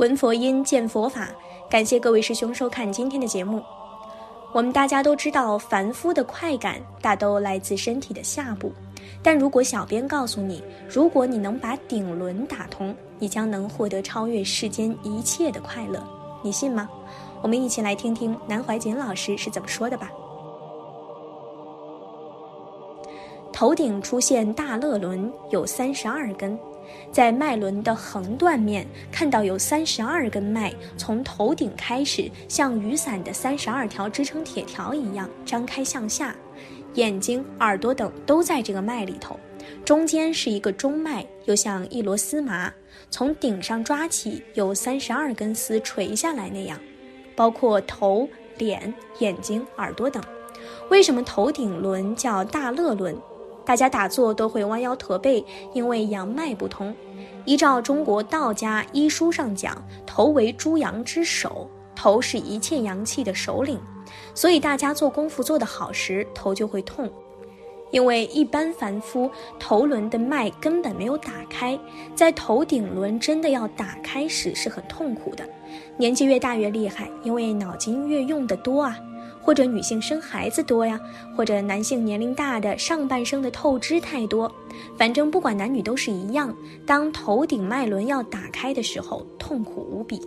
闻佛音，见佛法。感谢各位师兄收看今天的节目。我们大家都知道，凡夫的快感大都来自身体的下部。但如果小编告诉你，如果你能把顶轮打通，你将能获得超越世间一切的快乐，你信吗？我们一起来听听南怀瑾老师是怎么说的吧。头顶出现大乐轮，有三十二根。在脉轮的横断面看到有三十二根脉，从头顶开始，像雨伞的三十二条支撑铁条一样张开向下，眼睛、耳朵等都在这个脉里头。中间是一个中脉，又像一螺丝麻，从顶上抓起有三十二根丝垂下来那样，包括头、脸、眼睛、耳朵等。为什么头顶轮叫大乐轮？大家打坐都会弯腰驼背，因为阳脉不通。依照中国道家医书上讲，头为诸阳之首，头是一切阳气的首领，所以大家做功夫做得好时，头就会痛。因为一般凡夫头轮的脉根本没有打开，在头顶轮真的要打开时是很痛苦的。年纪越大越厉害，因为脑筋越用得多啊。或者女性生孩子多呀，或者男性年龄大的上半生的透支太多，反正不管男女都是一样。当头顶脉轮要打开的时候，痛苦无比。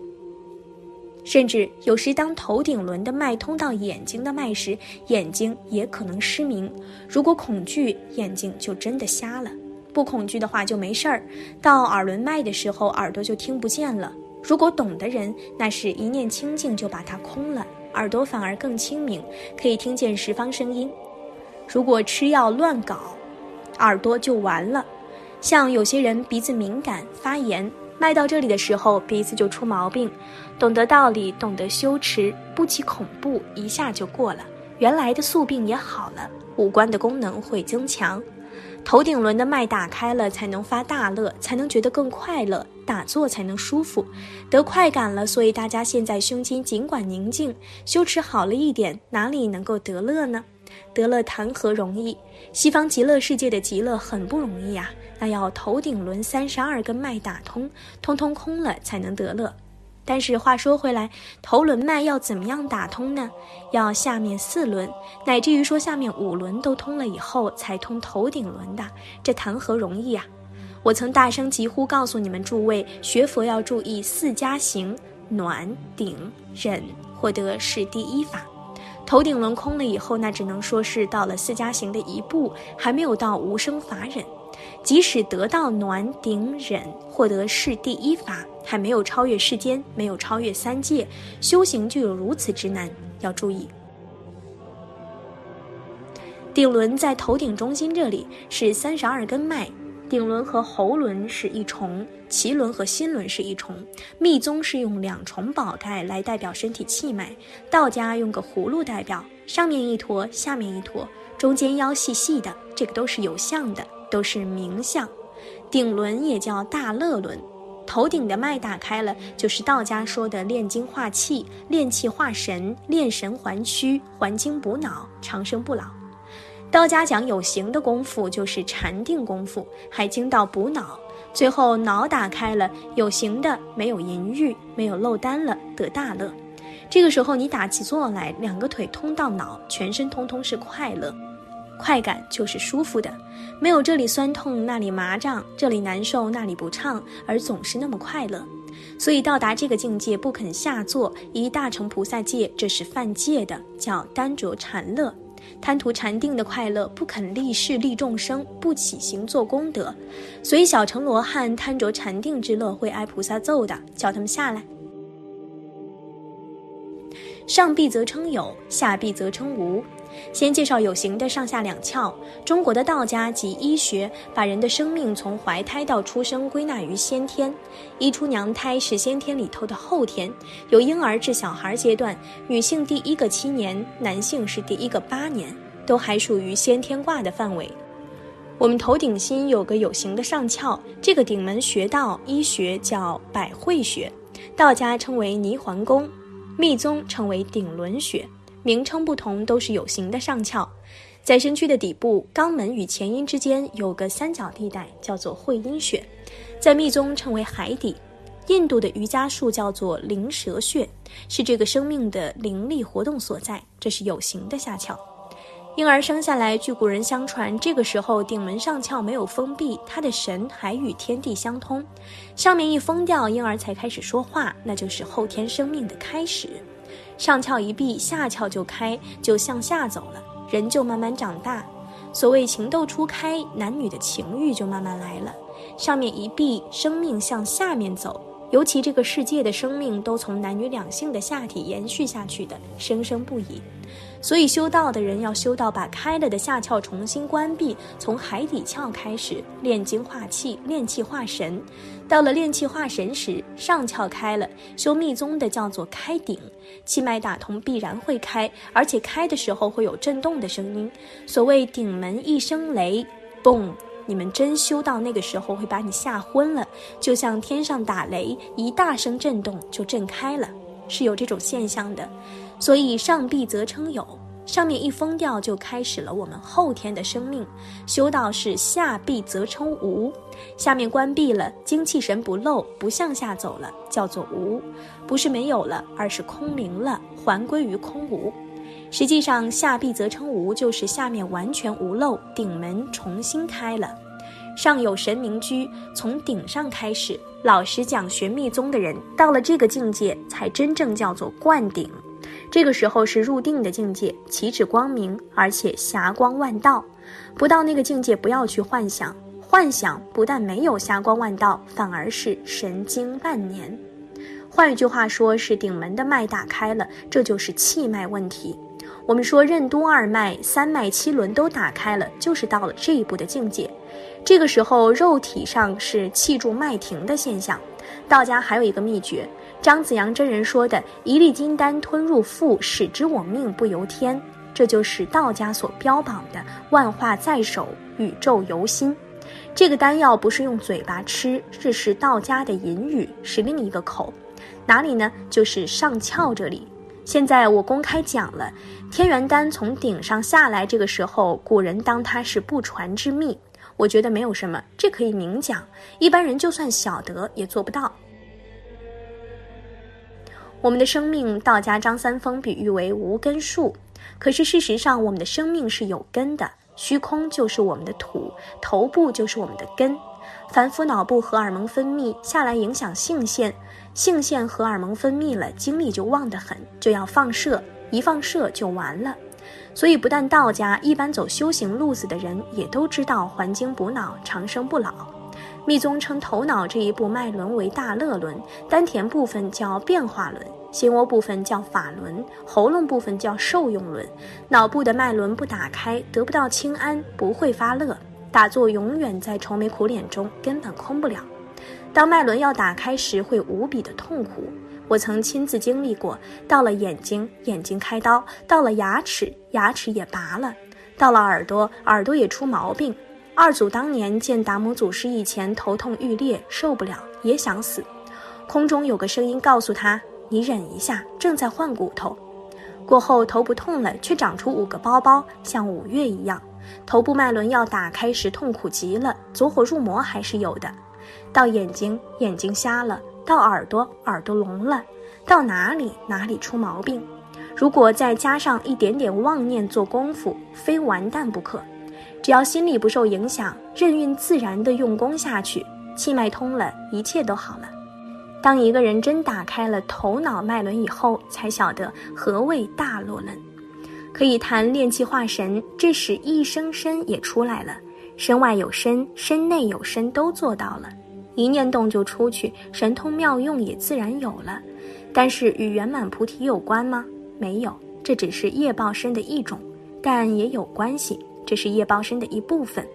甚至有时当头顶轮的脉通到眼睛的脉时，眼睛也可能失明。如果恐惧，眼睛就真的瞎了；不恐惧的话就没事儿。到耳轮脉的时候，耳朵就听不见了。如果懂的人，那是一念清净就把它空了。耳朵反而更清明，可以听见十方声音。如果吃药乱搞，耳朵就完了。像有些人鼻子敏感发炎，脉到这里的时候，鼻子就出毛病。懂得道理，懂得修持，不起恐怖，一下就过了。原来的宿病也好了，五官的功能会增强。头顶轮的脉打开了，才能发大乐，才能觉得更快乐，打坐才能舒服，得快感了。所以大家现在胸襟尽管宁静，修持好了一点，哪里能够得乐呢？得乐谈何容易？西方极乐世界的极乐很不容易呀，那要头顶轮三十二根脉打通，通通空了才能得乐。但是话说回来，头轮脉要怎么样打通呢？要下面四轮，乃至于说下面五轮都通了以后，才通头顶轮的，这谈何容易啊！我曾大声疾呼告诉你们诸位，学佛要注意四加行：暖、顶、忍，获得是第一法。头顶轮空了以后，那只能说是到了四加行的一步，还没有到无生法忍。即使得到暖顶忍，获得是第一法，还没有超越世间，没有超越三界，修行就有如此之难。要注意，顶轮在头顶中心这里是三十二根脉，顶轮和喉轮是一重，脐轮和心轮是一重。密宗是用两重宝盖来代表身体气脉，道家用个葫芦代表，上面一坨，下面一坨，中间腰细细的，这个都是有相的。都是名相，顶轮也叫大乐轮，头顶的脉打开了，就是道家说的炼精化气、炼气化神、炼神还虚、还精补脑、长生不老。道家讲有形的功夫就是禅定功夫，还精到补脑，最后脑打开了，有形的没有淫欲，没有漏丹了，得大乐。这个时候你打起坐来，两个腿通到脑，全身通通是快乐。快感就是舒服的，没有这里酸痛那里麻胀，这里难受那里不畅，而总是那么快乐。所以到达这个境界不肯下坐，一大乘菩萨戒，这是犯戒的，叫单着禅乐，贪图禅定的快乐，不肯立世利众生，不起行做功德。所以小乘罗汉贪着禅定之乐，会挨菩萨揍的，叫他们下来。上臂则称有，下臂则称无。先介绍有形的上下两窍。中国的道家及医学把人的生命从怀胎到出生归纳于先天。一出娘胎是先天里头的后天，由婴儿至小孩阶段，女性第一个七年，男性是第一个八年，都还属于先天卦的范围。我们头顶心有个有形的上窍，这个顶门穴道医学叫百会穴，道家称为泥环宫，密宗称为顶轮穴。名称不同，都是有形的上窍，在身躯的底部，肛门与前阴之间有个三角地带，叫做会阴穴，在密宗称为海底。印度的瑜伽术叫做灵蛇穴，是这个生命的灵力活动所在。这是有形的下窍。婴儿生下来，据古人相传，这个时候顶门上窍没有封闭，他的神还与天地相通。上面一封掉，婴儿才开始说话，那就是后天生命的开始。上翘一闭，下翘就开，就向下走了，人就慢慢长大。所谓情窦初开，男女的情欲就慢慢来了。上面一闭，生命向下面走。尤其这个世界的生命都从男女两性的下体延续下去的，生生不已。所以修道的人要修到把开了的下窍重新关闭，从海底窍开始炼精化气、炼气化神。到了炼气化神时，上窍开了，修密宗的叫做开顶，气脉打通必然会开，而且开的时候会有震动的声音。所谓顶门一声雷，嘣。你们真修到那个时候，会把你吓昏了，就像天上打雷，一大声震动就震开了，是有这种现象的。所以上闭则称有，上面一封掉，就开始了我们后天的生命。修道是下闭则称无，下面关闭了，精气神不漏，不向下走了，叫做无，不是没有了，而是空灵了，还归于空无。实际上，下壁则称无，就是下面完全无漏，顶门重新开了，上有神明居，从顶上开始。老实讲，学密宗的人到了这个境界，才真正叫做灌顶。这个时候是入定的境界，岂止光明，而且霞光万道。不到那个境界，不要去幻想，幻想不但没有霞光万道，反而是神经万年。换一句话说，是顶门的脉打开了，这就是气脉问题。我们说任督二脉、三脉七轮都打开了，就是到了这一步的境界。这个时候，肉体上是气住脉停的现象。道家还有一个秘诀，张子阳真人说的“一粒金丹吞入腹，使之我命不由天”，这就是道家所标榜的“万化在手，宇宙由心”。这个丹药不是用嘴巴吃，这是道家的隐语，是另一个口，哪里呢？就是上窍这里。现在我公开讲了，天元丹从顶上下来，这个时候古人当它是不传之秘，我觉得没有什么，这可以明讲，一般人就算晓得也做不到。我们的生命，道家张三丰比喻为无根树，可是事实上我们的生命是有根的，虚空就是我们的土，头部就是我们的根。凡夫脑部荷尔蒙分泌下来，影响性腺，性腺荷尔蒙分泌了，精力就旺得很，就要放射，一放射就完了。所以，不但道家，一般走修行路子的人也都知道还精补脑，长生不老。密宗称头脑这一部脉轮为大乐轮，丹田部分叫变化轮，心窝部分叫法轮，喉咙部分叫受用轮。脑部的脉轮不打开，得不到清安，不会发乐。打坐永远在愁眉苦脸中，根本空不了。当脉轮要打开时，会无比的痛苦。我曾亲自经历过。到了眼睛，眼睛开刀；到了牙齿，牙齿也拔了；到了耳朵，耳朵也出毛病。二祖当年见达摩祖师以前头痛欲裂，受不了，也想死。空中有个声音告诉他：“你忍一下，正在换骨头。”过后头不痛了，却长出五个包包，像五月一样。头部脉轮要打开时痛苦极了，走火入魔还是有的。到眼睛，眼睛瞎了；到耳朵，耳朵聋了；到哪里，哪里出毛病。如果再加上一点点妄念做功夫，非完蛋不可。只要心里不受影响，任运自然的用功下去，气脉通了，一切都好了。当一个人真打开了头脑脉轮以后，才晓得何谓大落轮。可以谈炼气化神，这时一生身也出来了，身外有身，身内有身，都做到了。一念动就出去，神通妙用也自然有了。但是与圆满菩提有关吗？没有，这只是业报身的一种，但也有关系。这是业报身的一部分，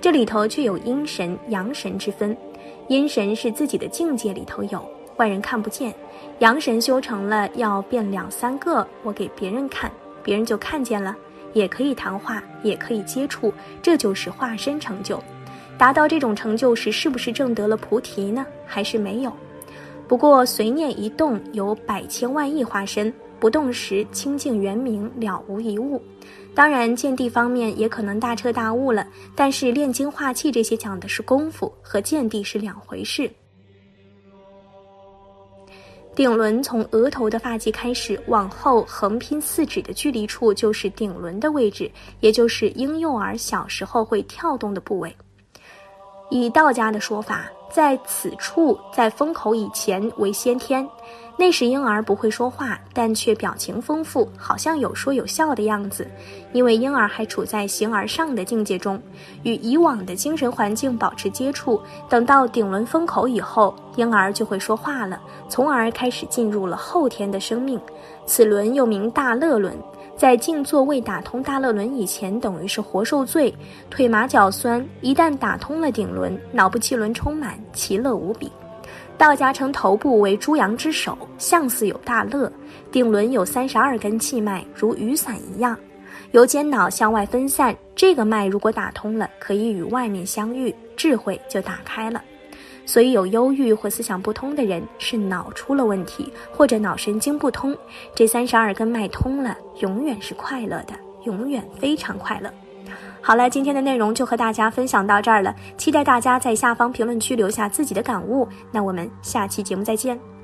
这里头却有阴神、阳神之分。阴神是自己的境界里头有，外人看不见；阳神修成了，要变两三个，我给别人看。别人就看见了，也可以谈话，也可以接触，这就是化身成就。达到这种成就时，是不是证得了菩提呢？还是没有？不过随念一动，有百千万亿化身；不动时，清净圆明，了无一物。当然，见地方面也可能大彻大悟了。但是炼精化气这些讲的是功夫，和见地是两回事。顶轮从额头的发际开始往后横拼四指的距离处就是顶轮的位置，也就是婴幼儿小时候会跳动的部位。以道家的说法，在此处在封口以前为先天。那时婴儿不会说话，但却表情丰富，好像有说有笑的样子。因为婴儿还处在形而上的境界中，与以往的精神环境保持接触。等到顶轮封口以后，婴儿就会说话了，从而开始进入了后天的生命。此轮又名大乐轮，在静坐未打通大乐轮以前，等于是活受罪，腿麻脚酸。一旦打通了顶轮，脑部气轮充满，其乐无比。道家称头部为诸阳之首，象似有大乐。顶轮有三十二根气脉，如雨伞一样，由间脑向外分散。这个脉如果打通了，可以与外面相遇，智慧就打开了。所以有忧郁或思想不通的人，是脑出了问题，或者脑神经不通。这三十二根脉通了，永远是快乐的，永远非常快乐。好了，今天的内容就和大家分享到这儿了，期待大家在下方评论区留下自己的感悟。那我们下期节目再见。